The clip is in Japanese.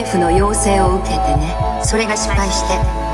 政府の要請を受けてねそれが失敗して